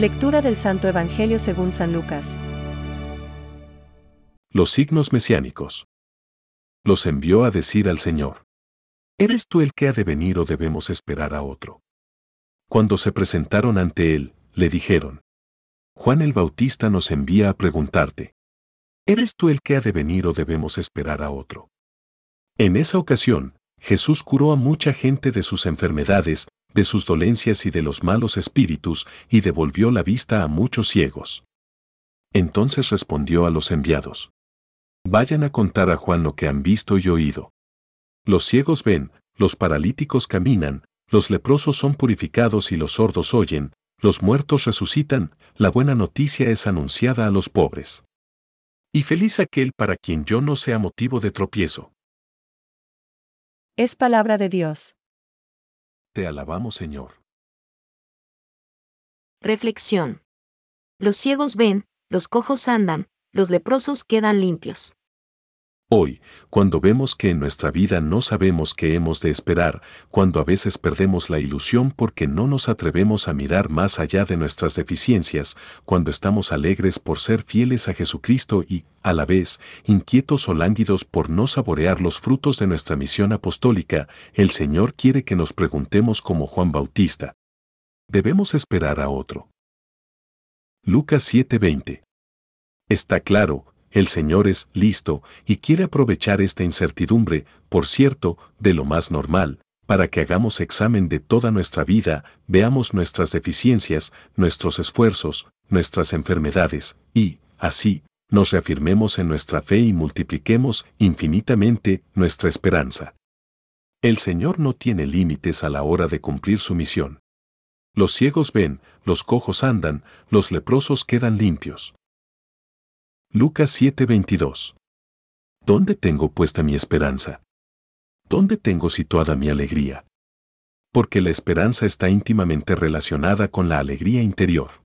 Lectura del Santo Evangelio según San Lucas. Los signos mesiánicos. Los envió a decir al Señor. ¿Eres tú el que ha de venir o debemos esperar a otro? Cuando se presentaron ante él, le dijeron. Juan el Bautista nos envía a preguntarte. ¿Eres tú el que ha de venir o debemos esperar a otro? En esa ocasión, Jesús curó a mucha gente de sus enfermedades, de sus dolencias y de los malos espíritus, y devolvió la vista a muchos ciegos. Entonces respondió a los enviados. Vayan a contar a Juan lo que han visto y oído. Los ciegos ven, los paralíticos caminan, los leprosos son purificados y los sordos oyen, los muertos resucitan, la buena noticia es anunciada a los pobres. Y feliz aquel para quien yo no sea motivo de tropiezo. Es palabra de Dios. Te alabamos, Señor. Reflexión. Los ciegos ven, los cojos andan, los leprosos quedan limpios. Hoy, cuando vemos que en nuestra vida no sabemos qué hemos de esperar, cuando a veces perdemos la ilusión porque no nos atrevemos a mirar más allá de nuestras deficiencias, cuando estamos alegres por ser fieles a Jesucristo y, a la vez, inquietos o lánguidos por no saborear los frutos de nuestra misión apostólica, el Señor quiere que nos preguntemos como Juan Bautista. ¿Debemos esperar a otro? Lucas 7:20 Está claro, el Señor es listo y quiere aprovechar esta incertidumbre, por cierto, de lo más normal, para que hagamos examen de toda nuestra vida, veamos nuestras deficiencias, nuestros esfuerzos, nuestras enfermedades, y, así, nos reafirmemos en nuestra fe y multipliquemos infinitamente nuestra esperanza. El Señor no tiene límites a la hora de cumplir su misión. Los ciegos ven, los cojos andan, los leprosos quedan limpios. Lucas 7:22. ¿Dónde tengo puesta mi esperanza? ¿Dónde tengo situada mi alegría? Porque la esperanza está íntimamente relacionada con la alegría interior.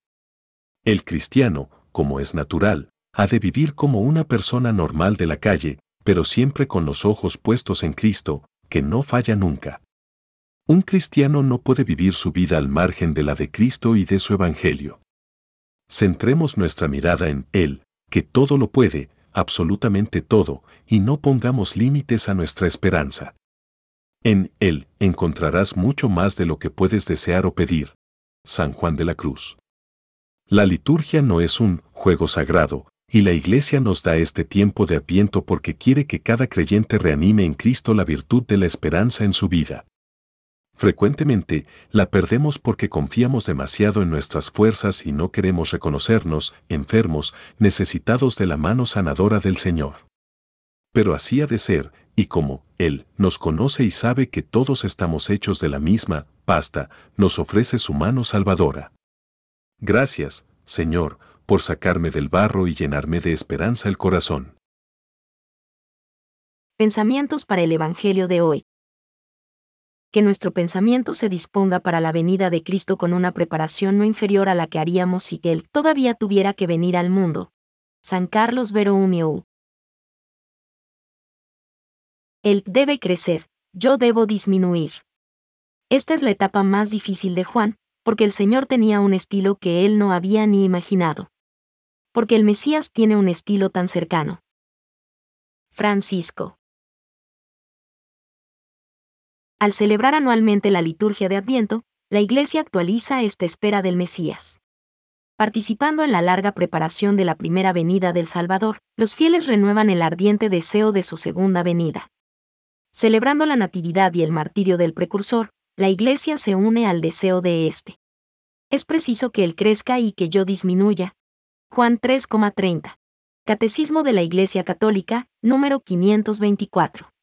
El cristiano, como es natural, ha de vivir como una persona normal de la calle, pero siempre con los ojos puestos en Cristo, que no falla nunca. Un cristiano no puede vivir su vida al margen de la de Cristo y de su Evangelio. Centremos nuestra mirada en Él, que todo lo puede, absolutamente todo, y no pongamos límites a nuestra esperanza. En Él encontrarás mucho más de lo que puedes desear o pedir. San Juan de la Cruz. La liturgia no es un juego sagrado, y la Iglesia nos da este tiempo de apiento porque quiere que cada creyente reanime en Cristo la virtud de la esperanza en su vida. Frecuentemente, la perdemos porque confiamos demasiado en nuestras fuerzas y no queremos reconocernos, enfermos, necesitados de la mano sanadora del Señor. Pero así ha de ser, y como Él nos conoce y sabe que todos estamos hechos de la misma pasta, nos ofrece su mano salvadora. Gracias, Señor, por sacarme del barro y llenarme de esperanza el corazón. Pensamientos para el Evangelio de hoy que nuestro pensamiento se disponga para la venida de Cristo con una preparación no inferior a la que haríamos si Él todavía tuviera que venir al mundo. San Carlos Vero Él debe crecer, yo debo disminuir. Esta es la etapa más difícil de Juan, porque el Señor tenía un estilo que él no había ni imaginado. Porque el Mesías tiene un estilo tan cercano. Francisco al celebrar anualmente la liturgia de Adviento, la Iglesia actualiza esta espera del Mesías. Participando en la larga preparación de la primera venida del Salvador, los fieles renuevan el ardiente deseo de su segunda venida. Celebrando la Natividad y el martirio del precursor, la Iglesia se une al deseo de éste. Es preciso que Él crezca y que yo disminuya. Juan 3,30. Catecismo de la Iglesia Católica, número 524.